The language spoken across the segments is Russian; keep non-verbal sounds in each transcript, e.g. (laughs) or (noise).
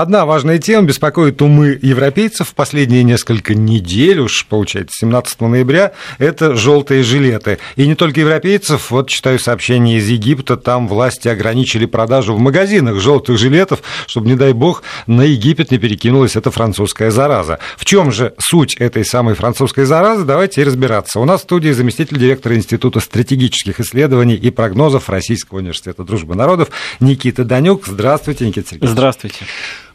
Одна важная тема беспокоит умы европейцев в последние несколько недель, уж получается, 17 ноября, это желтые жилеты. И не только европейцев, вот читаю сообщение из Египта, там власти ограничили продажу в магазинах желтых жилетов, чтобы, не дай бог, на Египет не перекинулась эта французская зараза. В чем же суть этой самой французской заразы? Давайте и разбираться. У нас в студии заместитель директора Института стратегических исследований и прогнозов Российского университета дружбы народов Никита Данюк. Здравствуйте, Никита Сергеевич. Здравствуйте.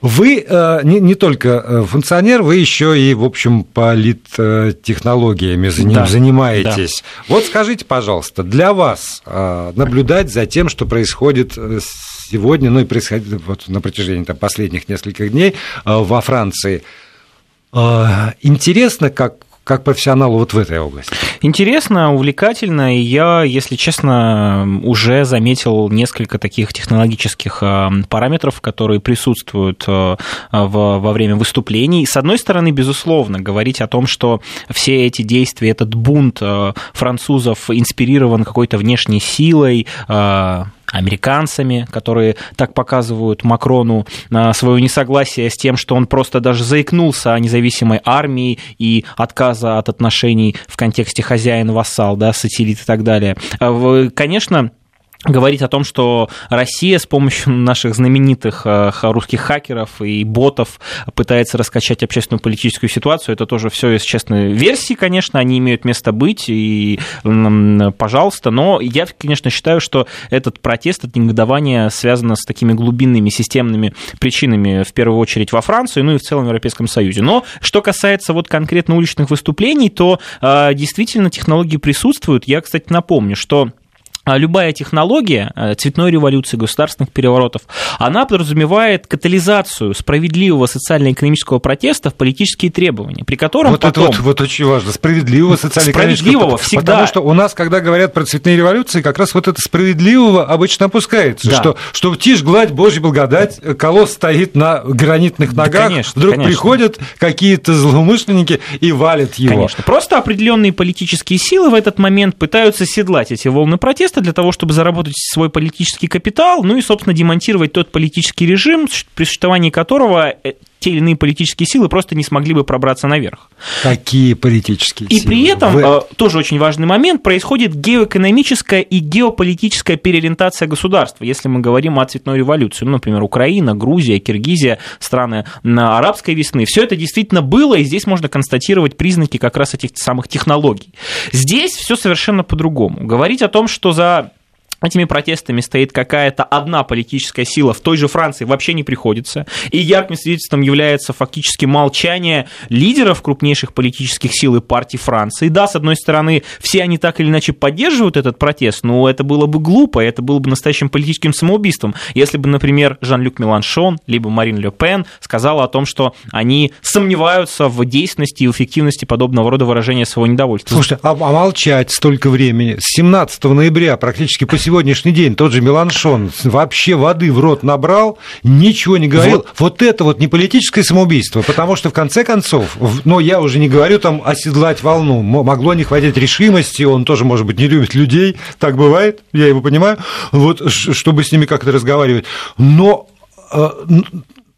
Вы э, не, не только э, функционер, вы еще и, в общем, политтехнологиями да, занимаетесь. Да. Вот скажите, пожалуйста, для вас э, наблюдать за тем, что происходит сегодня, ну и происходит вот на протяжении там, последних нескольких дней во Франции, интересно, как как профессионалу вот в этой области? Интересно, увлекательно, и я, если честно, уже заметил несколько таких технологических э, параметров, которые присутствуют э, во время выступлений. С одной стороны, безусловно, говорить о том, что все эти действия, этот бунт э, французов инспирирован какой-то внешней силой, американцами, которые так показывают Макрону а, свое несогласие с тем, что он просто даже заикнулся о независимой армии и отказа от отношений в контексте хозяин-вассал, да, сателлит и так далее. А, конечно, говорить о том, что Россия с помощью наших знаменитых э, русских хакеров и ботов пытается раскачать общественную политическую ситуацию, это тоже все из честной версии, конечно, они имеют место быть, и пожалуйста, но я, конечно, считаю, что этот протест, это негодование связано с такими глубинными системными причинами, в первую очередь во Франции, ну и в целом в Европейском Союзе. Но что касается вот конкретно уличных выступлений, то э, действительно технологии присутствуют. Я, кстати, напомню, что любая технология э, цветной революции, государственных переворотов, она подразумевает катализацию справедливого социально-экономического протеста в политические требования, при котором вот потом... Это вот, вот очень важно, справедливого социально-экономического... Справедливого всегда. Потому что у нас, когда говорят про цветные революции, как раз вот это справедливого обычно опускается, да. что, что тишь, гладь, божья благодать, колосс стоит на гранитных ногах, да, конечно, вдруг конечно. приходят какие-то злоумышленники и валят его. Конечно, просто определенные политические силы в этот момент пытаются седлать эти волны протеста, место для того, чтобы заработать свой политический капитал, ну и, собственно, демонтировать тот политический режим, при существовании которого э, те или иные политические силы просто не смогли бы пробраться наверх. Какие политические и силы? И при этом, Вы... Э, тоже очень важный момент, происходит геоэкономическая и геополитическая переориентация государства, если мы говорим о цветной революции. Ну, например, Украина, Грузия, Киргизия, страны на арабской весны. Все это действительно было, и здесь можно констатировать признаки как раз этих самых технологий. Здесь все совершенно по-другому. Говорить о том, что за этими протестами стоит какая-то одна политическая сила, в той же Франции вообще не приходится. И ярким свидетельством является фактически молчание лидеров крупнейших политических сил и партий Франции. Да, с одной стороны, все они так или иначе поддерживают этот протест, но это было бы глупо, это было бы настоящим политическим самоубийством, если бы, например, Жан-Люк Меланшон, либо Марин Ле Пен сказала о том, что они сомневаются в действенности и эффективности подобного рода выражения своего недовольства. Слушайте, а, а молчать столько времени? С 17 ноября практически по сегодняшний день тот же Меланшон вообще воды в рот набрал, ничего не говорил. Вот, вот это вот не политическое самоубийство, потому что в конце концов, но я уже не говорю там оседлать волну, могло не хватить решимости, он тоже, может быть, не любит людей, так бывает, я его понимаю, вот, чтобы с ними как-то разговаривать. Но э,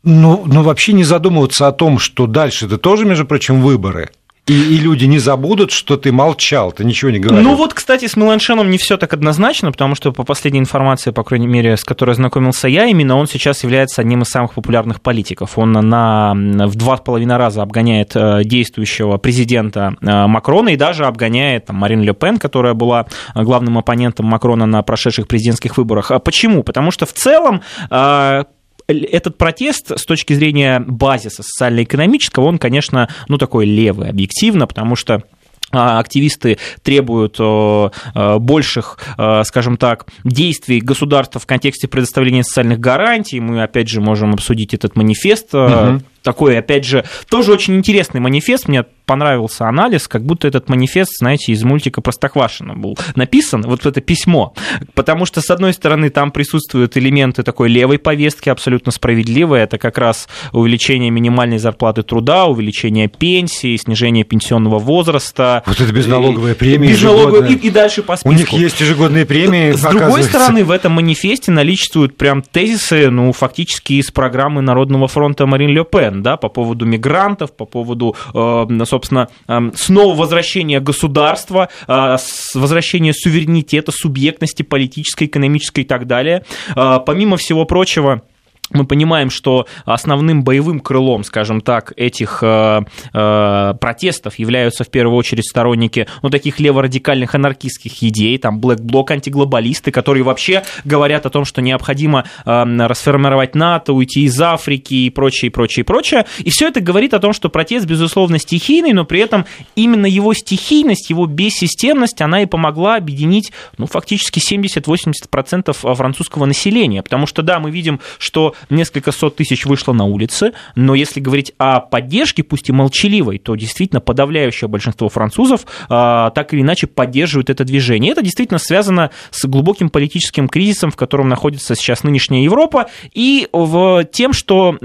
ну, ну, вообще не задумываться о том, что дальше это тоже, между прочим, выборы. И, и люди не забудут, что ты молчал, ты ничего не говорил. Ну вот, кстати, с Меланшеном не все так однозначно, потому что по последней информации, по крайней мере, с которой ознакомился я, именно он сейчас является одним из самых популярных политиков. Он на, в два с половиной раза обгоняет э, действующего президента э, Макрона и даже обгоняет там, Марин Ле Пен, которая была главным оппонентом Макрона на прошедших президентских выборах. А почему? Потому что в целом э, этот протест с точки зрения базиса социально-экономического, он, конечно, ну, такой левый, объективно, потому что а, активисты требуют больших, скажем так, действий государства в контексте предоставления социальных гарантий. Мы, опять же, можем обсудить этот манифест, угу такой, опять же, тоже очень интересный манифест. Мне понравился анализ, как будто этот манифест, знаете, из мультика Простоквашино был написан, вот это письмо. Потому что, с одной стороны, там присутствуют элементы такой левой повестки, абсолютно справедливые. Это как раз увеличение минимальной зарплаты труда, увеличение пенсии, снижение пенсионного возраста. Вот это безналоговая премия. Безналоговая, и, и дальше по списку. У них есть ежегодные премии. С другой стороны, в этом манифесте наличествуют прям тезисы, ну, фактически из программы Народного фронта Марин Ле Пен, да, по поводу мигрантов, по поводу, э, собственно, эм, снова возвращения государства, э, возвращения суверенитета, субъектности политической, экономической и так далее. Э, помимо всего прочего, мы понимаем, что основным боевым крылом, скажем так, этих э, э, протестов являются в первую очередь сторонники ну, таких леворадикальных анархистских идей, там Black Bloc, антиглобалисты, которые вообще говорят о том, что необходимо э, расформировать НАТО, уйти из Африки и прочее, прочее, прочее. И все это говорит о том, что протест, безусловно, стихийный, но при этом именно его стихийность, его бессистемность, она и помогла объединить ну, фактически 70-80% французского населения. Потому что, да, мы видим, что несколько сот тысяч вышло на улицы, но если говорить о поддержке, пусть и молчаливой, то действительно подавляющее большинство французов а, так или иначе поддерживают это движение. Это действительно связано с глубоким политическим кризисом, в котором находится сейчас нынешняя Европа, и в тем, что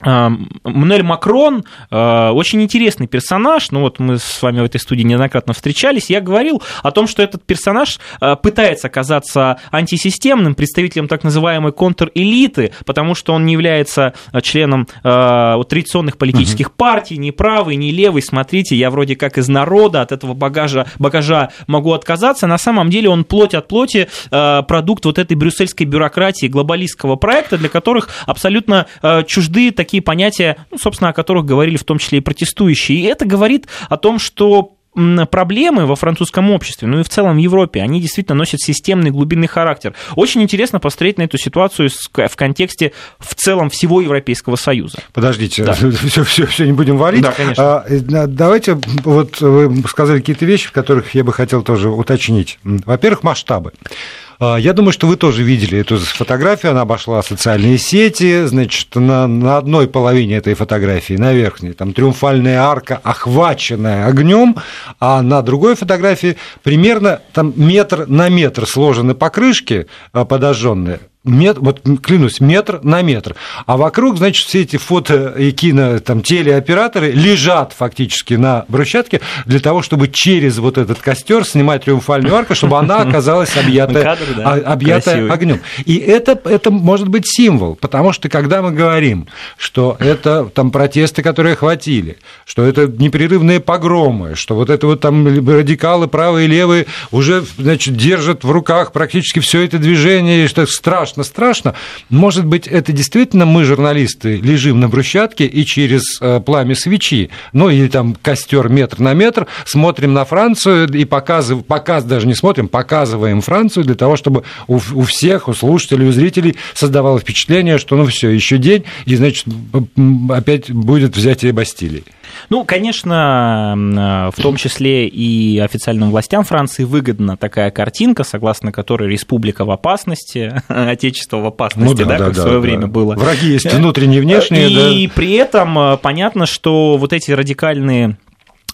Мануэль Макрон очень интересный персонаж. Ну вот мы с вами в этой студии неоднократно встречались. Я говорил о том, что этот персонаж пытается оказаться антисистемным представителем так называемой контрэлиты, потому что он не является членом традиционных политических угу. партий, ни правый, ни левый. Смотрите, я вроде как из народа, от этого багажа, багажа могу отказаться. На самом деле он плоть от плоти продукт вот этой брюссельской бюрократии, глобалистского проекта, для которых абсолютно чужды такие такие понятия, ну, собственно, о которых говорили в том числе и протестующие. И это говорит о том, что проблемы во французском обществе, ну и в целом в Европе, они действительно носят системный глубинный характер. Очень интересно посмотреть на эту ситуацию в контексте в целом всего Европейского Союза. Подождите, да. все, все, все не будем варить. Да, конечно. А, давайте, вот вы сказали какие-то вещи, в которых я бы хотел тоже уточнить. Во-первых, масштабы. А, я думаю, что вы тоже видели эту фотографию, она обошла социальные сети, значит, на, на одной половине этой фотографии, на верхней, там триумфальная арка, охваченная огнем, а на другой фотографии примерно там метр на метр сложены покрышки а, подожженные, метр, вот клянусь, метр на метр. А вокруг, значит, все эти фото и кино, там, телеоператоры лежат фактически на брусчатке для того, чтобы через вот этот костер снимать триумфальную арку, чтобы она (laughs) оказалась объята, Кадр, да, объята огнем. И это, это может быть символ, потому что когда мы говорим, что это там протесты, которые охватили, что это непрерывные погромы, что вот это вот там радикалы правые и левые уже, значит, держат в руках практически все это движение, и что страшно страшно-страшно. Может быть, это действительно мы, журналисты, лежим на брусчатке и через э, пламя свечи, ну или там костер метр на метр, смотрим на Францию и показываем, показ даже не смотрим, показываем Францию для того, чтобы у, у всех, у слушателей, у зрителей создавалось впечатление, что ну все, еще день, и значит опять будет взятие Бастилии. Ну, конечно, в том числе и официальным властям Франции выгодна такая картинка, согласно которой республика в опасности, (laughs) отечество в опасности, ну, да, да, как да, в свое да, время было. Враги есть внутренние, внешние. И да. при этом э, понятно, что вот эти радикальные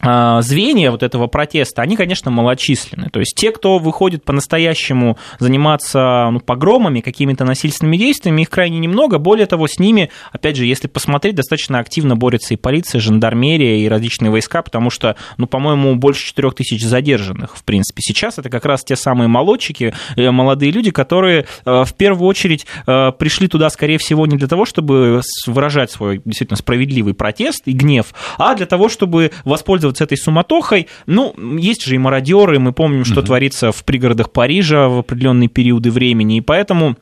звенья вот этого протеста, они, конечно, малочисленны. То есть те, кто выходит по-настоящему заниматься ну, погромами, какими-то насильственными действиями, их крайне немного. Более того, с ними, опять же, если посмотреть, достаточно активно борется и полиция, и жандармерия, и различные войска, потому что, ну, по-моему, больше 4 тысяч задержанных, в принципе. Сейчас это как раз те самые молодчики, э, молодые люди, которые э, в первую очередь э, пришли туда, скорее всего, не для того, чтобы выражать свой действительно справедливый протест и гнев, а для того, чтобы воспользоваться воспользоваться этой суматохой. Ну, есть же и мародеры, мы помним, что угу. творится в пригородах Парижа в определенные периоды времени, и поэтому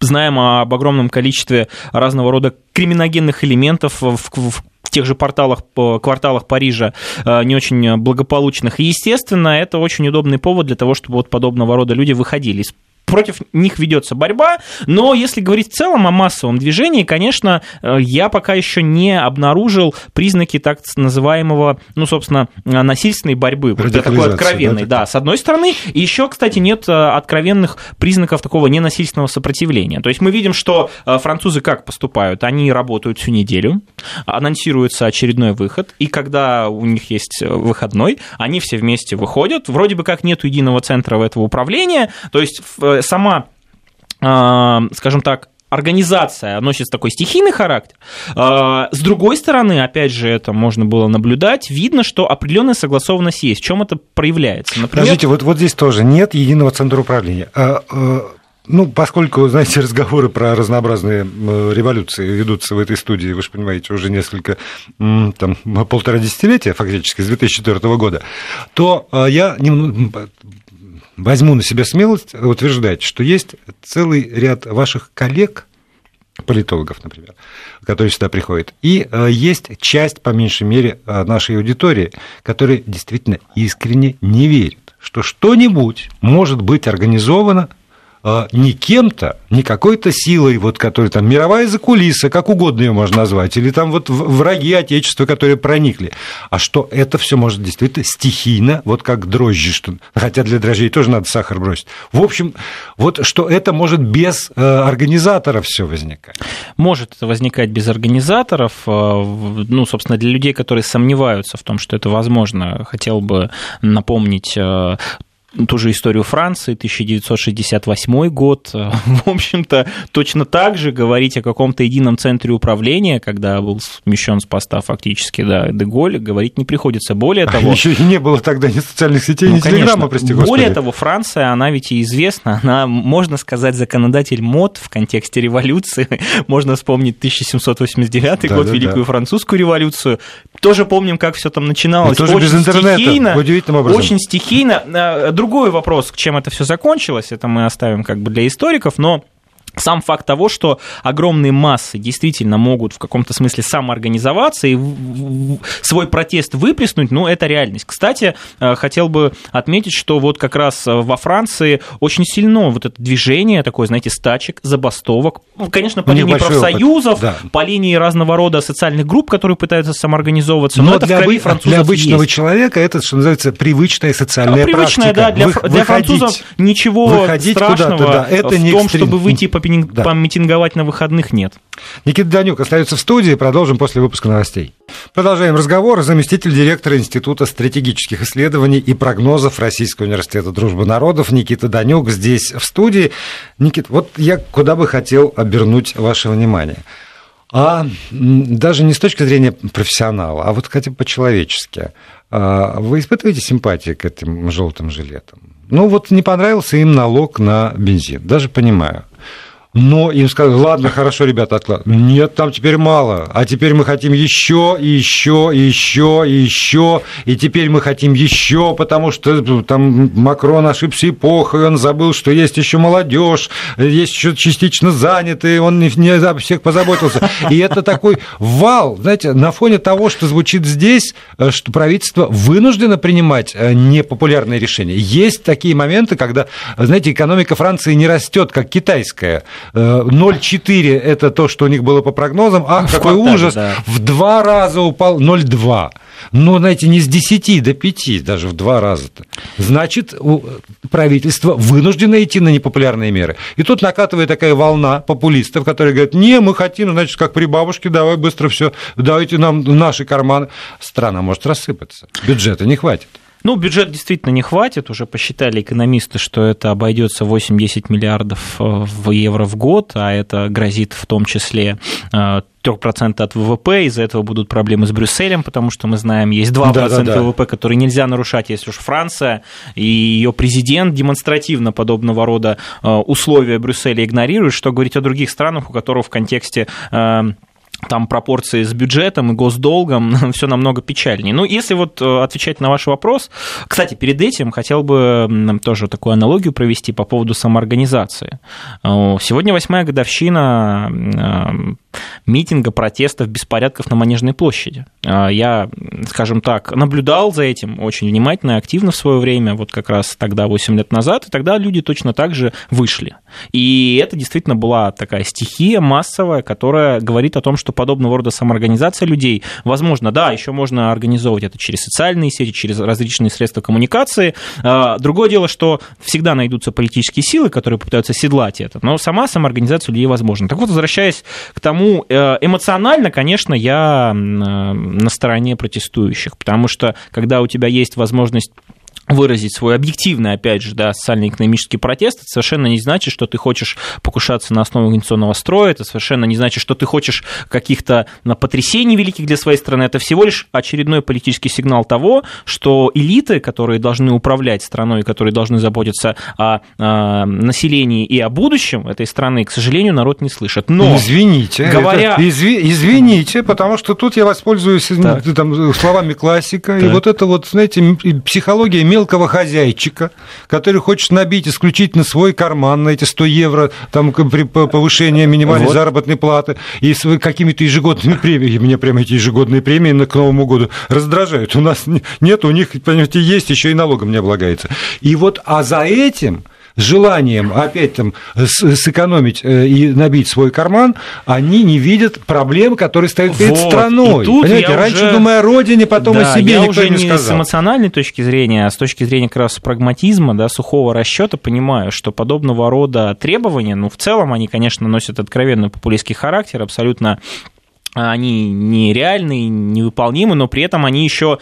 знаем об огромном количестве разного рода криминогенных элементов в, в в тех же порталах, кварталах Парижа э, не очень благополучных. И, естественно, это очень удобный повод для того, чтобы вот подобного рода люди выходили из против них ведется борьба, но если говорить в целом о массовом движении, конечно, э, я пока еще не обнаружил признаки так называемого, ну, собственно, насильственной борьбы, такой откровенной, да, да, с одной стороны, и еще, кстати, нет э, откровенных признаков такого ненасильственного сопротивления. То есть мы видим, что э, французы как поступают? Они работают всю неделю, анонсируется очередной выход, и когда у них есть выходной, они все вместе выходят, вроде бы как нет единого центра этого управления, то есть сама, а, скажем так, организация носит такой стихийный характер. А, с другой стороны, опять же, это можно было наблюдать, видно, что определенная согласованность есть. В чем это проявляется? Например... Подождите, вот, вот здесь тоже нет единого центра управления. Ну, поскольку, знаете, (laughs) разговоры про разнообразные революции ведутся в этой студии, вы же понимаете, уже несколько, там, полтора десятилетия, фактически, с 2004 года, то я возьму на себя смелость утверждать, что есть целый ряд ваших коллег, политологов, например, которые сюда приходят, и э, есть часть, по меньшей мере, э, нашей аудитории, которая действительно искренне не верит, что что-нибудь может быть организовано не кем-то, не какой-то силой, вот, которая там мировая закулиса, как угодно ее можно назвать, или там вот враги Отечества, которые проникли, а что это все может действительно стихийно, вот как дрожжи, что, хотя для дрожжей тоже надо сахар бросить. В общем, вот что это может без э, организаторов все возникать. Может это возникать без организаторов, э, ну, собственно, для людей, которые сомневаются в том, что это возможно, хотел бы напомнить э, ту же историю Франции, 1968 год. (laughs) В общем-то, точно так же говорить о каком-то едином центре управления, когда был смещен с поста фактически, да, Деголь, говорить не приходится. Более того... Еще и не было тогда ни социальных сетей, ну, ни конечно. телеграмма, прости господи. Более того, Франция, она ведь и известна, она, можно сказать, законодатель мод в контексте революции. (laughs) Можно вспомнить 1789 да, год, да, Великую да. французскую революцию. Тоже помним, как все там начиналось. И тоже очень без интернета, стихийно, удивительным образом. Очень стихийно. А, другой вопрос, чем это все закончилось, это мы оставим как бы для историков, но сам факт того, что огромные массы действительно могут в каком-то смысле самоорганизоваться и свой протест выплеснуть, ну, это реальность. Кстати, э, хотел бы отметить, что вот как раз во Франции очень сильно вот это движение такое, знаете, стачек, забастовок, ну, конечно, по линии профсоюзов, да. по линии разного рода социальных групп, которые пытаются самоорганизоваться, но, но это для, в крови французов для обычного есть. человека это, что называется, привычная социальная а, привычная, практика. да, для, Вы, для французов ничего страшного да, это в том, экстрим... чтобы выйти по да. помитинговать на выходных нет. Никита Данюк остается в студии. Продолжим после выпуска новостей. Продолжаем разговор. Заместитель директора Института стратегических исследований и прогнозов Российского университета дружбы народов Никита Данюк здесь в студии. Никита, вот я куда бы хотел обернуть ваше внимание. А даже не с точки зрения профессионала, а вот хотя бы по-человечески. А вы испытываете симпатии к этим желтым жилетам? Ну вот не понравился им налог на бензин, даже понимаю. Но им сказали, ладно, хорошо, ребята, откладываем. Нет, там теперь мало. А теперь мы хотим еще, и еще, и еще, и еще. И теперь мы хотим еще, потому что там Макрон ошибся эпохой, он забыл, что есть еще молодежь, есть еще частично занятые, он не, не за всех позаботился. И это такой вал, знаете, на фоне того, что звучит здесь, э, что правительство вынуждено принимать э, непопулярные решения. Есть такие моменты, когда, знаете, экономика Франции не растет, как китайская 0,4 это то, что у них было по прогнозам. Ах, какой ужас! Да. В два раза упал 0,2. Ну, знаете, не с 10 до 5, даже в два раза-то. Значит, правительство вынуждено идти на непопулярные меры. И тут накатывает такая волна популистов, которые говорят, не, мы хотим, значит, как при бабушке, давай быстро все, давайте нам наши карманы. Страна может рассыпаться, бюджета не хватит. Ну, бюджет действительно не хватит. Уже посчитали экономисты, что это обойдется 8-10 миллиардов э, в евро в год, а это грозит в том числе 3% э, от ВВП, из-за этого будут проблемы с Брюсселем, потому что мы знаем, есть 2% да, да, да. ВВП, которые нельзя нарушать, если уж Франция и ее президент демонстративно подобного рода э, условия Брюсселя игнорируют, что говорить о других странах, у которых в контексте там пропорции с бюджетом и госдолгом, (laughs) все намного печальнее. Ну, если вот э, отвечать на ваш вопрос, кстати, перед этим хотел бы тоже такую аналогию провести по поводу самоорганизации. Э, сегодня восьмая годовщина э, митинга, протестов, беспорядков на Манежной площади. Я, скажем так, наблюдал за этим очень внимательно и активно в свое время, вот как раз тогда, 8 лет назад, и тогда люди точно так же вышли. И это действительно была такая стихия массовая, которая говорит о том, что подобного рода самоорганизация людей, возможно, да, еще можно организовывать это через социальные сети, через различные средства коммуникации. А, другое дело, что всегда найдутся политические силы, которые попытаются седлать это, но сама самоорганизация людей возможна. Так вот, возвращаясь к тому, э, эмоционально, конечно, я на стороне протестующих, потому что когда у тебя есть возможность выразить свой объективный, опять же, да, социально-экономический протест, это совершенно не значит, что ты хочешь покушаться на основу организационного строя, это совершенно не значит, что ты хочешь каких-то потрясений великих для своей страны, это всего лишь очередной политический сигнал того, что элиты, которые должны управлять страной, которые должны заботиться о, о населении и о будущем этой страны, к сожалению, народ не слышит. Но, извините, говоря... это, изви, извините, потому что тут я воспользуюсь там, словами классика, так. и вот это вот, знаете, психология мелкого хозяйчика, который хочет набить исключительно свой карман на эти 100 евро там, при повышении минимальной вот. заработной платы и с какими-то ежегодными премиями. Мне прямо эти ежегодные премии к Новому году раздражают. У нас нет, у них, понимаете, есть, еще и налогом не облагается. И вот, а за этим желанием опять там сэкономить э, и набить свой карман, они не видят проблем, которые стоят перед вот. страной. И тут Понимаете, раньше уже... думая о родине, потом да, о себе я никто уже не сказал. с эмоциональной точки зрения, а с точки зрения как раз прагматизма, да, сухого расчета понимаю, что подобного рода требования, ну, в целом они, конечно, носят откровенный популистский характер, абсолютно они нереальные, невыполнимы, но при этом они еще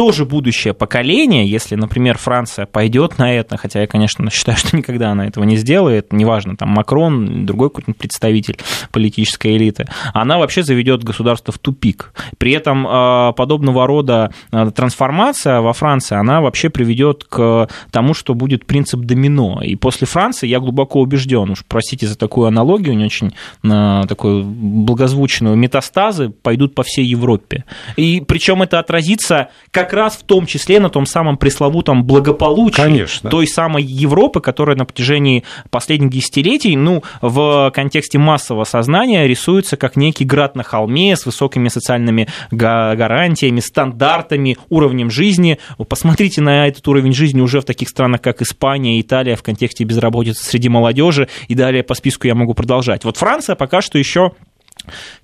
тоже будущее поколение, если, например, Франция пойдет на это, хотя я, конечно, считаю, что никогда она этого не сделает, неважно, там Макрон, другой какой-нибудь представитель политической элиты, она вообще заведет государство в тупик. При этом а, подобного рода а, трансформация во Франции, она вообще приведет к тому, что будет принцип домино. И после Франции, я глубоко убежден, уж простите за такую аналогию, не очень а, такую благозвучную, метастазы пойдут по всей Европе. И причем это отразится как раз в том числе на том самом пресловутом благополучии Конечно. той самой Европы, которая на протяжении последних десятилетий, ну, в контексте массового сознания рисуется как некий град на холме с высокими социальными гарантиями, стандартами, уровнем жизни. Посмотрите на этот уровень жизни уже в таких странах, как Испания, Италия, в контексте безработицы среди молодежи, и далее по списку я могу продолжать. Вот Франция пока что еще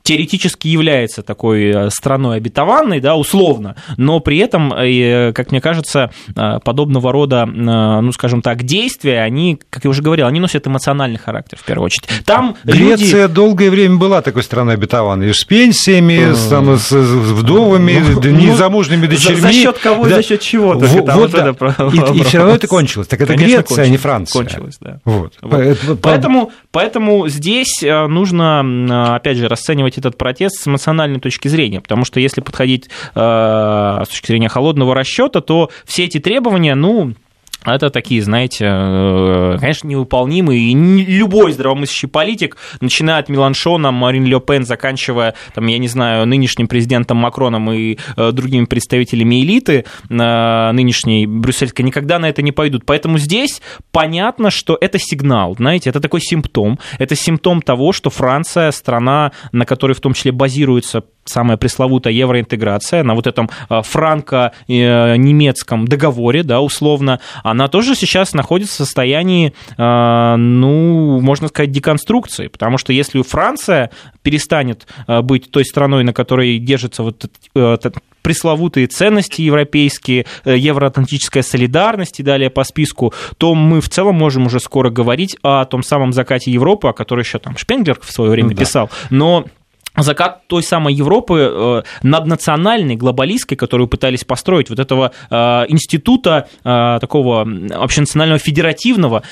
теоретически является такой э, страной обетованной, да, условно, но при этом, э, как мне кажется, э, подобного рода, ну, скажем так, действия, они, как я уже говорил, они носят эмоциональный характер, в первую очередь. Там Греция люди... долгое время была такой страной обетованной, с пенсиями, с, там, с вдовами, ну, ну незамужними дочерьми. За, за счет кого да. за счет чего? Вот, вот, да. и, и все равно это кончилось. Так это Конечно, Греция, кончилось. а не Франция. Кончилось, да. Вот. Вот. Поэтому, поэтому здесь нужно, опять же, расценивать оценивать этот протест с эмоциональной точки зрения, потому что если подходить э, с точки зрения холодного расчета, то все эти требования, ну, это такие, знаете, э, конечно, невыполнимые. И любой здравомыслящий политик, начиная от Меланшона, Марин Ле Пен, заканчивая, там, я не знаю, нынешним президентом Макроном и э, другими представителями элиты э, нынешней брюссельской, никогда на это не пойдут. Поэтому здесь понятно, что это сигнал, знаете, это такой симптом. Это симптом того, что Франция, страна, на которой в том числе базируется самая пресловутая евроинтеграция, на вот этом э, франко-немецком договоре, да, условно, она тоже сейчас находится в состоянии, э, ну, можно сказать, деконструкции, потому что если Франция перестанет э, быть той страной, на которой держится вот пресловутые ценности европейские, евроатлантическая солидарность и далее по списку, то мы в целом можем уже скоро говорить о том самом закате Европы, о которой еще там Шпенглер в свое время ну, писал. Но закат той самой Европы э, наднациональной, глобалистской, которую пытались построить, вот этого э, института э, такого общенационального федеративного,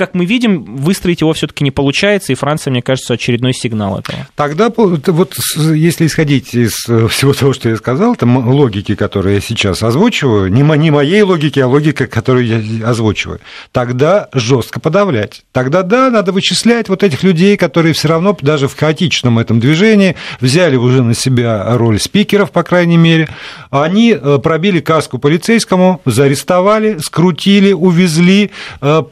как мы видим, выстроить его все-таки не получается, и Франция, мне кажется, очередной сигнал этого. Тогда вот если исходить из э, всего того, что я сказал, там логики, которые я сейчас озвучиваю, не моей логики, а логика, которую я озвучиваю, тогда жестко подавлять. Тогда да, надо вычислять вот этих людей, которые все равно даже в хаотичном этом движении взяли уже на себя роль спикеров, по крайней мере. Они э, пробили каску полицейскому, заарестовали, скрутили, увезли, э,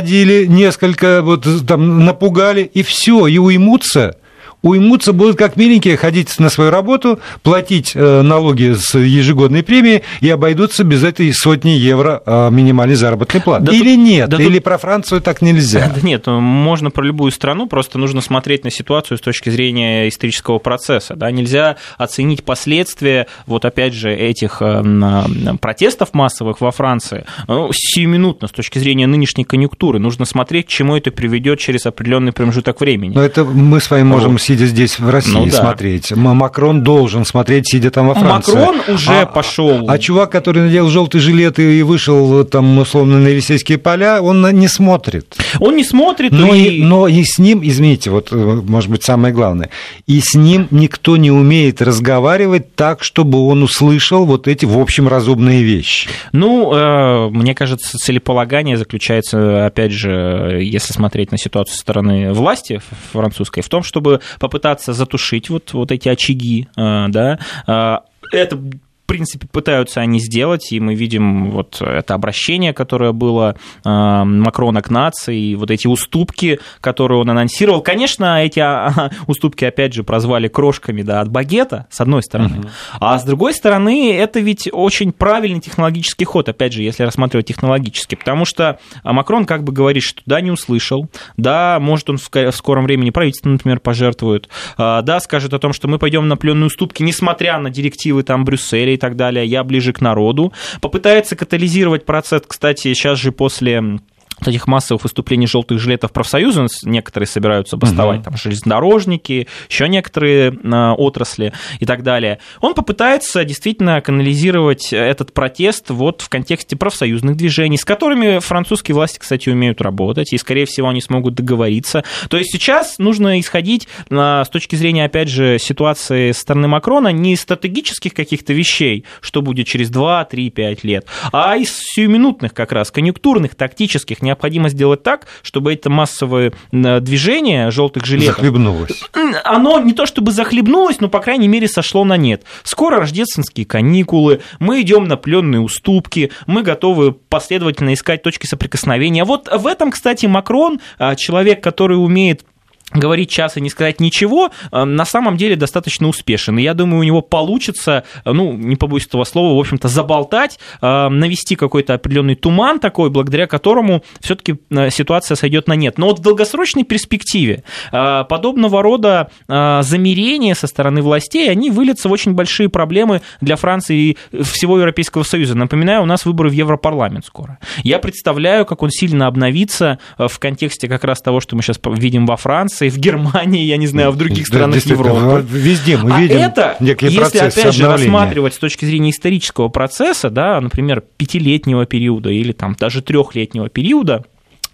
посадили несколько, вот там напугали, и все, и уймутся уймутся, будут как миленькие ходить на свою работу, платить э, налоги с ежегодной премии и обойдутся без этой сотни евро э, минимальной заработной платы. Да Или тут, нет? Да Или тут... про Францию так нельзя? (laughs) Да нет, можно про любую страну, просто нужно смотреть на ситуацию с точки зрения исторического процесса. Да? Нельзя оценить последствия, вот опять же, этих э, протестов массовых во Франции ну, сиюминутно с точки зрения нынешней конъюнктуры. Нужно смотреть, к чему это приведет через определенный промежуток времени. Но это мы с вами можем вот сидя здесь в России ну, да. смотреть. Макрон должен смотреть, сидя там во Франции. Макрон уже а, пошел. А чувак, который надел желтый жилет и вышел там условно на Елисейские поля, он не смотрит. Он не смотрит. Но, и... И, но и с ним, извините, вот может быть самое главное, и с ним никто не умеет разговаривать так, чтобы он услышал вот эти в общем разумные вещи. Ну, э, мне кажется, целеполагание заключается, опять же, если смотреть на ситуацию со стороны власти французской, в том, чтобы попытаться затушить вот, вот эти очаги, э, да, э, это принципе, пытаются они сделать, и мы видим вот это обращение, которое было э, Макрона к нации, и вот эти уступки, которые он анонсировал. Конечно, эти а, уступки, опять же, прозвали крошками да, от багета, с одной стороны, угу. а с другой стороны, это ведь очень правильный технологический ход, опять же, если рассматривать технологически, потому что Макрон как бы говорит, что да, не услышал, да, может, он в скором времени правительство, например, пожертвует, да, скажет о том, что мы пойдем на пленные уступки, несмотря на директивы там Брюсселя так далее, я ближе к народу. Попытается катализировать процесс, кстати, сейчас же после этих массовых выступлений желтых жилетов профсоюза, некоторые собираются бастовать, угу. там, железнодорожники, еще некоторые э, отрасли и так далее, он попытается действительно канализировать этот протест вот в контексте профсоюзных движений, с которыми французские власти, кстати, умеют работать, и, скорее всего, они смогут договориться. То есть сейчас нужно исходить э, с точки зрения, опять же, ситуации со стороны Макрона не из стратегических каких-то вещей, что будет через 2, 3, 5 лет, а из сиюминутных как раз, конъюнктурных, тактических, необходимо сделать так, чтобы это массовое движение желтых жилетов... Захлебнулось. Оно не то чтобы захлебнулось, но, по крайней мере, сошло на нет. Скоро рождественские каникулы, мы идем на пленные уступки, мы готовы последовательно искать точки соприкосновения. Вот в этом, кстати, Макрон, а, человек, который умеет говорить час и не сказать ничего, э, на самом деле достаточно успешен. И я думаю, у него получится, э, ну, не побоюсь этого слова, в общем-то, заболтать, э, навести какой-то определенный туман такой, благодаря которому все-таки ситуация сойдет на нет. Но вот в долгосрочной перспективе подобного рода замерения со стороны властей, они выльются в очень большие проблемы для Франции и всего Европейского Союза. Напоминаю, у нас выборы в Европарламент скоро. Я представляю, как он сильно обновится в контексте как раз того, что мы сейчас видим во Франции, Франции, в Германии, я не знаю, в других странах Европы. Везде мы а видим это, если опять же рассматривать с точки зрения исторического процесса, да, например, пятилетнего периода или там даже трехлетнего периода,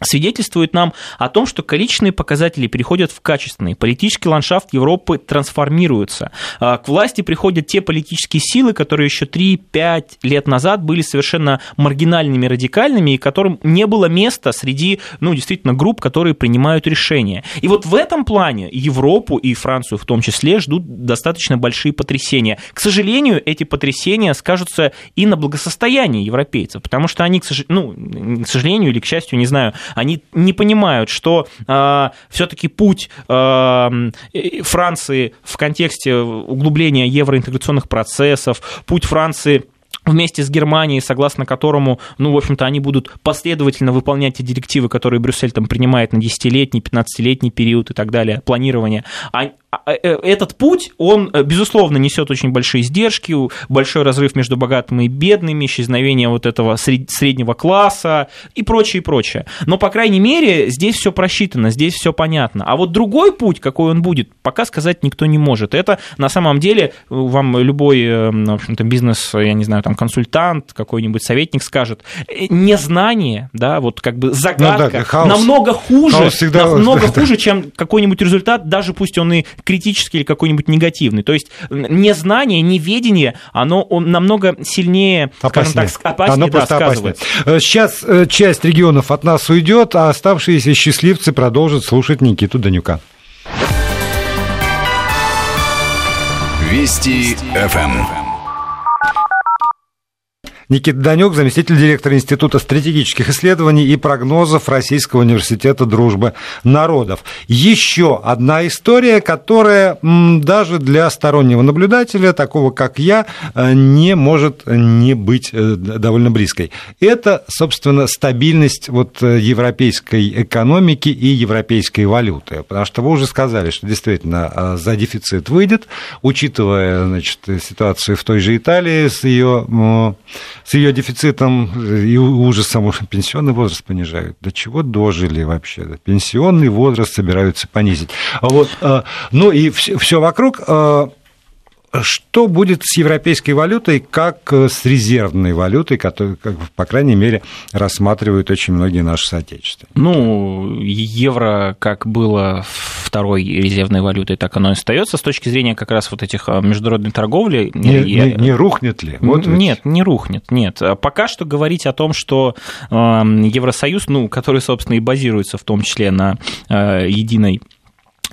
свидетельствует нам о том, что количественные показатели переходят в качественные. Политический ландшафт Европы трансформируется. А, к власти приходят те политические силы, которые еще 3-5 лет назад были совершенно маргинальными, радикальными, и которым не было места среди, ну, действительно, групп, которые принимают решения. И вот в этом плане Европу и Францию в том числе ждут достаточно большие потрясения. К сожалению, эти потрясения скажутся и на благосостоянии европейцев, потому что они, к, сож... ну, к сожалению или к счастью, не знаю, они не понимают, что э, все-таки путь э, Франции в контексте углубления евроинтеграционных процессов, путь Франции вместе с Германией, согласно которому, ну, в общем-то, они будут последовательно выполнять те директивы, которые Брюссель там принимает на 10-летний, 15-летний период и так далее, планирование, а а, этот путь, он, э, безусловно, несет очень большие издержки, большой разрыв между богатыми и бедными, исчезновение вот этого среднего класса и прочее, и прочее. Но, по крайней мере, здесь все просчитано, здесь все понятно. А вот другой путь, какой он будет, пока сказать никто не может. Это, на самом деле, вам любой, в общем-то, бизнес, я не знаю, там, консультант, какой-нибудь советник скажет, незнание, да, вот как бы загадка, ну, да, хаос, намного хуже, хаос всегда... намного (laughs) хуже, чем какой-нибудь результат, даже пусть он и критический или какой-нибудь негативный. То есть незнание, неведение, оно он намного сильнее, опаснее. скажем так, опаснее, оно да, сказывается. Опаснее. Э, сейчас э, часть регионов от нас уйдет, а оставшиеся счастливцы продолжат слушать Никиту Данюка. Вести ФМ. Никита Данюк, заместитель директора Института стратегических исследований и прогнозов Российского университета дружбы народов. Еще одна история, которая даже для стороннего наблюдателя, такого как я, э, не может не быть э, довольно близкой. Это, собственно, стабильность вот э, европейской экономики и европейской валюты. Потому что вы уже сказали, что действительно за дефицит выйдет, учитывая значит, ситуацию в той же Италии с ее с ее дефицитом и ужасом пенсионный возраст понижают. До чего дожили вообще? Пенсионный возраст собираются понизить. Вот, э, ну и все вокруг э, что будет с европейской валютой, как с резервной валютой, которую, как, по крайней мере, рассматривают очень многие наши соотечественники? Ну, евро как было второй резервной валютой, так оно и остается с точки зрения как раз вот этих а, международной торговли. Не, не, не рухнет ли? Вот нет, ведь... не рухнет, нет. Пока что говорить о том, что Евросоюз, ну, который, собственно, и базируется в том числе на а, единой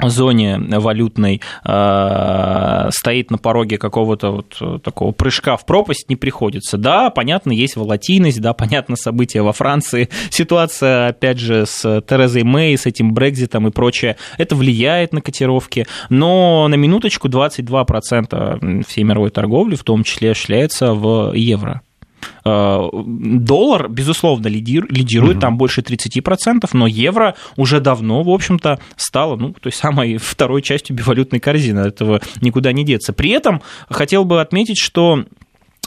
зоне валютной э, стоит на пороге какого-то вот такого прыжка в пропасть не приходится. Да, понятно, есть волатильность, да, (laughs) понятно, события во Франции, ситуация, опять же, с Терезой Мэй, с этим Брекзитом и прочее, это влияет на котировки, но на минуточку 22% всей мировой торговли, в том числе, шляется в евро. Э, доллар, безусловно, лидирует, угу. там больше 30%, но евро уже давно, в общем-то, стало, ну, той самой (laughs) второй частью бивалютной корзины, этого никуда не деться. При этом хотел бы отметить, что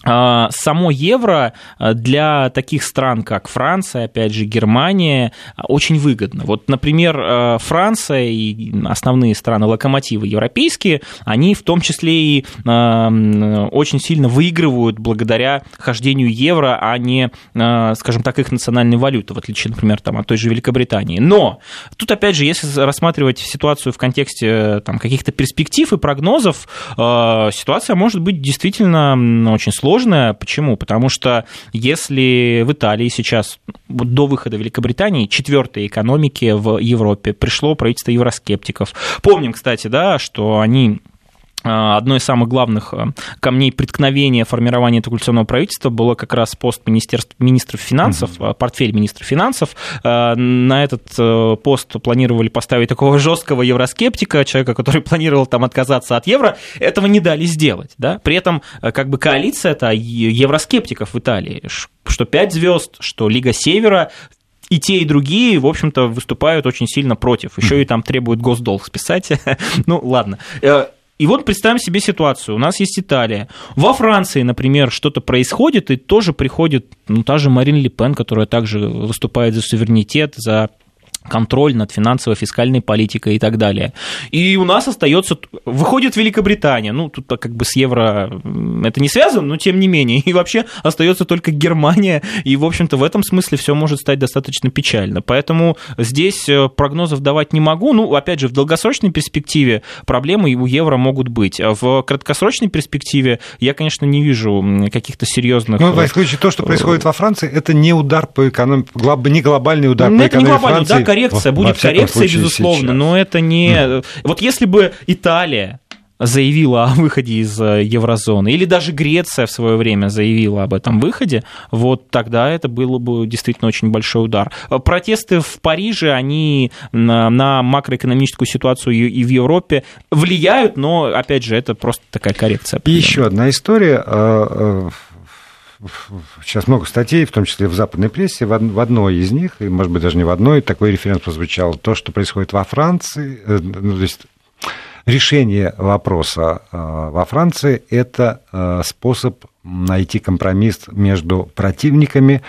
само евро а, для таких стран, как Франция, опять же, Германия, очень выгодно. Вот, например, а, Франция и основные страны локомотивы европейские, они в том числе и очень сильно выигрывают благодаря хождению евро, а не, скажем так, их национальной валюты, в отличие, например, там, от той же Великобритании. Но тут, опять же, если рассматривать ситуацию в контексте там, каких-то перспектив и прогнозов, ситуация может быть действительно очень сложной сложная. Почему? Потому что если в Италии сейчас до выхода Великобритании четвертой экономики в Европе пришло правительство евроскептиков. Помним, кстати, да, что они а, одно из самых главных а, камней преткновения формирования этого коалиционного правительства было как раз пост министерств, министров финансов, mm-hmm. портфель министра финансов. На этот э, пост планировали поставить такого жесткого евроскептика, человека, который (laughs) планировал там отказаться от евро. Этого не дали сделать. Да? При этом э, как бы коалиция это евроскептиков в Италии, что пять звезд, что Лига Севера, и те, и другие, в общем-то, выступают очень сильно против. Еще и там требуют госдолг списать. (laughs) ну, ладно. И вот представим себе ситуацию. У нас есть Италия. Во Франции, например, что-то происходит, и тоже приходит ну, та же Марин Ле Пен, которая также выступает за суверенитет, за контроль над финансово-фискальной политикой и так далее. И у нас остается, выходит Великобритания, ну, тут как бы с евро это не связано, но тем не менее, и вообще остается только Германия, и, в общем-то, в этом смысле все может стать достаточно печально. Поэтому здесь э, прогнозов давать не могу, ну, опять же, в долгосрочной перспективе проблемы у евро могут быть. А в краткосрочной перспективе я, конечно, не вижу каких-то серьезных... Ну, в случае то, что происходит во Франции, это не удар по экономике, не глобальный удар ну, по экономике Франции, коррекция, Во, будет коррекция, безусловно, сейчас. но это не... Mm. Вот если бы Италия заявила о выходе из э, еврозоны, или даже Греция в свое время заявила об этом выходе, вот тогда это было бы действительно очень большой удар. Протесты в Париже, они на, на макроэкономическую ситуацию и в Европе влияют, но, опять же, это просто такая коррекция. И еще одна история э, э, сейчас много статей, в том числе в западной прессе, в одной из них, и, может быть, даже не в одной, такой референс прозвучал, то, что происходит во Франции, э, ну, то есть решение вопроса во Франции – это способ найти компромисс между противниками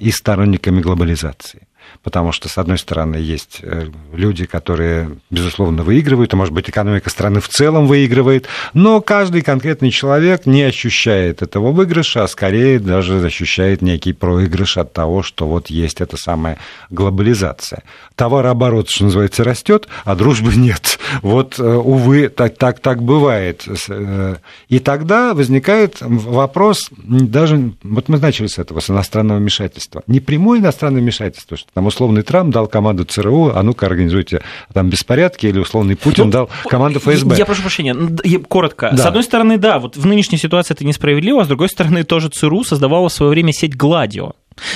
и сторонниками глобализации потому что, с одной стороны, есть э, люди, которые, безусловно, выигрывают, а может быть, экономика страны в целом выигрывает, но каждый конкретный человек не ощущает этого выигрыша, а скорее даже ощущает некий проигрыш от того, что вот есть эта самая глобализация. Товарооборот, что называется, растет, а дружбы (laughs) нет. Вот, э, увы, так, так, так бывает. Э, и тогда возникает вопрос, даже, вот мы начали с этого, с иностранного вмешательства. Не прямое иностранное вмешательство, что там условный Трамп дал команду ЦРУ, а ну-ка организуйте там беспорядки, или условный Путин ну, дал команду ФСБ. Я прошу прощения, коротко. Да. С одной стороны, да, вот в нынешней ситуации это несправедливо, а с другой стороны, тоже ЦРУ создавала в свое время сеть Гладио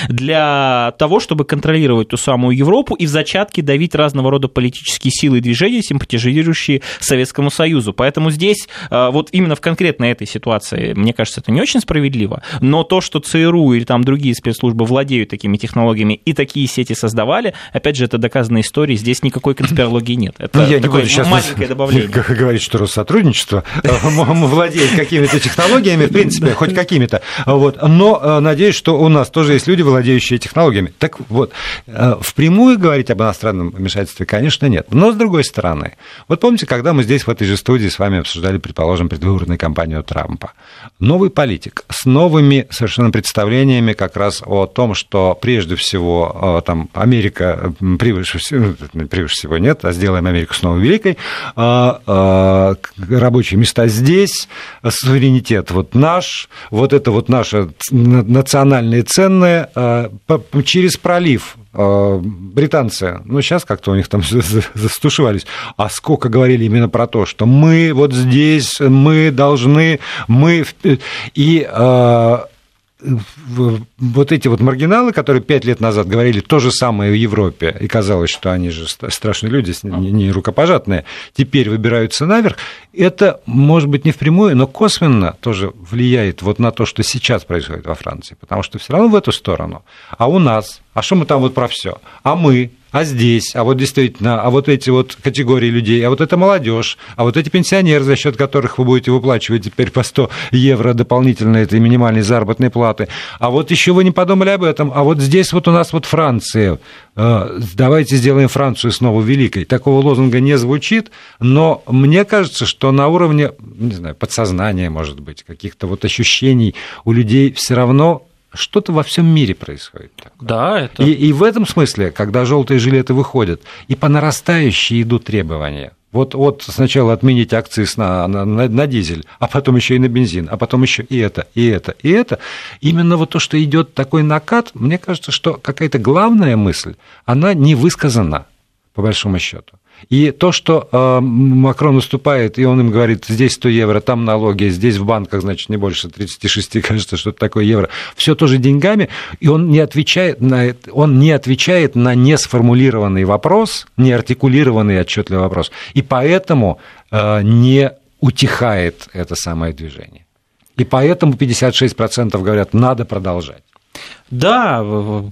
для того, чтобы контролировать ту самую Европу и в зачатке давить разного рода политические силы и движения, симпатизирующие Советскому Союзу. Поэтому здесь, э, вот именно в конкретно этой ситуации, мне кажется, это не очень справедливо, но то, что ЦРУ или там другие спецслужбы владеют такими технологиями и такие сети создавали, опять же, это доказанная история, здесь никакой конспирологии нет. Это ну, я не буду маленькое добавление. Говорить, что Россотрудничество э, владеет какими-то технологиями, в принципе, хоть какими-то, вот, но э, надеюсь, что у нас тоже есть люди, владеющие технологиями. Так вот, э, впрямую говорить об иностранном вмешательстве, конечно, нет. Но с другой стороны, вот помните, когда мы здесь в этой же студии с вами обсуждали, предположим, предвыборную кампанию Трампа, новый политик с новыми совершенно представлениями как раз о том, что прежде всего э, там Америка превыше всего, ну, превыше всего нет, а сделаем Америку снова великой, а, рабочие места здесь, суверенитет вот наш, вот это вот наше национальные ценные, Э, через пролив э, британцы, ну, сейчас как-то у них там (laughs) застушевались, а сколько говорили именно про то, что мы вот здесь, мы должны, мы... И э, вот эти вот маргиналы, которые пять лет назад говорили то же самое в Европе, и казалось, что они же страшные люди, не рукопожатные, теперь выбираются наверх, это, может быть, не впрямую, но косвенно тоже влияет вот на то, что сейчас происходит во Франции, потому что все равно в эту сторону. А у нас, а что мы там вот про все? А мы, а здесь, а вот действительно, а вот эти вот категории людей, а вот это молодежь, а вот эти пенсионеры, за счет которых вы будете выплачивать теперь по 100 евро дополнительно этой минимальной заработной платы, а вот еще вы не подумали об этом, а вот здесь вот у нас вот Франция, э, давайте сделаем Францию снова великой. Такого лозунга не звучит, но мне кажется, что на уровне, не знаю, подсознания, может быть, каких-то вот ощущений у людей все равно что-то во всем мире происходит. Такое. Да, это... И, и в этом смысле, когда желтые жилеты выходят, и по нарастающей идут требования. Вот, вот сначала отменить акции на, на, на, на дизель, а потом еще и на бензин, а потом еще и это, и это, и это. Именно вот то, что идет такой накат, мне кажется, что какая-то главная мысль, она не высказана, по большому счету. И то, что э, Макрон выступает, и он им говорит, здесь 100 евро, там налоги, здесь в банках, значит, не больше 36, (laughs) кажется, что-то такое евро, все тоже деньгами, и он не отвечает на, он не отвечает на несформулированный вопрос, не артикулированный отчетливый вопрос, и поэтому э, не утихает это самое движение. И поэтому 56% говорят, надо продолжать. Да,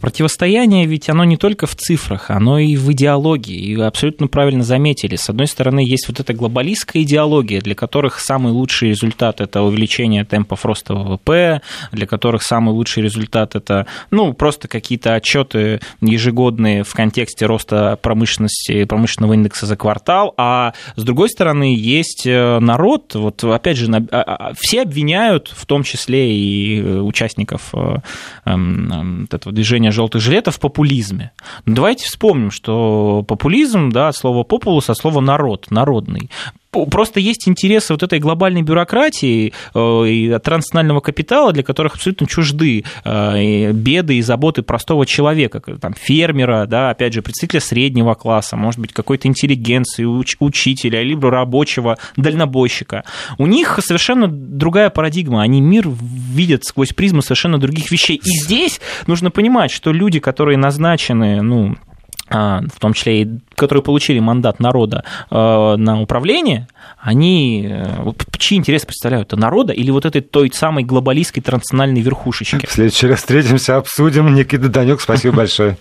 противостояние ведь оно не только в цифрах, оно и в идеологии. И вы абсолютно правильно заметили. С одной стороны, есть вот эта глобалистская идеология, для которых самый лучший результат – это увеличение темпов роста ВВП, для которых самый лучший результат – это ну, просто какие-то отчеты ежегодные в контексте роста промышленности, промышленного индекса за квартал. А с другой стороны, есть э, народ, вот опять же, а, а, все обвиняют, в том числе и э, участников эм, этого движения желтых жилетов в популизме. Но давайте вспомним, что популизм, да, слово популус, от слова народ, народный просто есть интересы вот этой глобальной бюрократии э, и транснационального капитала, для которых абсолютно чужды э, беды и заботы простого человека, там, фермера, да, опять же, представителя среднего класса, может быть, какой-то интеллигенции, уч- учителя, либо рабочего, дальнобойщика. У них совершенно другая парадигма, они мир видят сквозь призму совершенно других вещей. И здесь нужно понимать, что люди, которые назначены, ну, в том числе и которые получили мандат народа э, на управление, они э, чьи интересы представляют? Это народа или вот этой той самой глобалистской транснациональной верхушечки? В следующий раз встретимся, обсудим. Никита Данюк, спасибо (laughs) большое.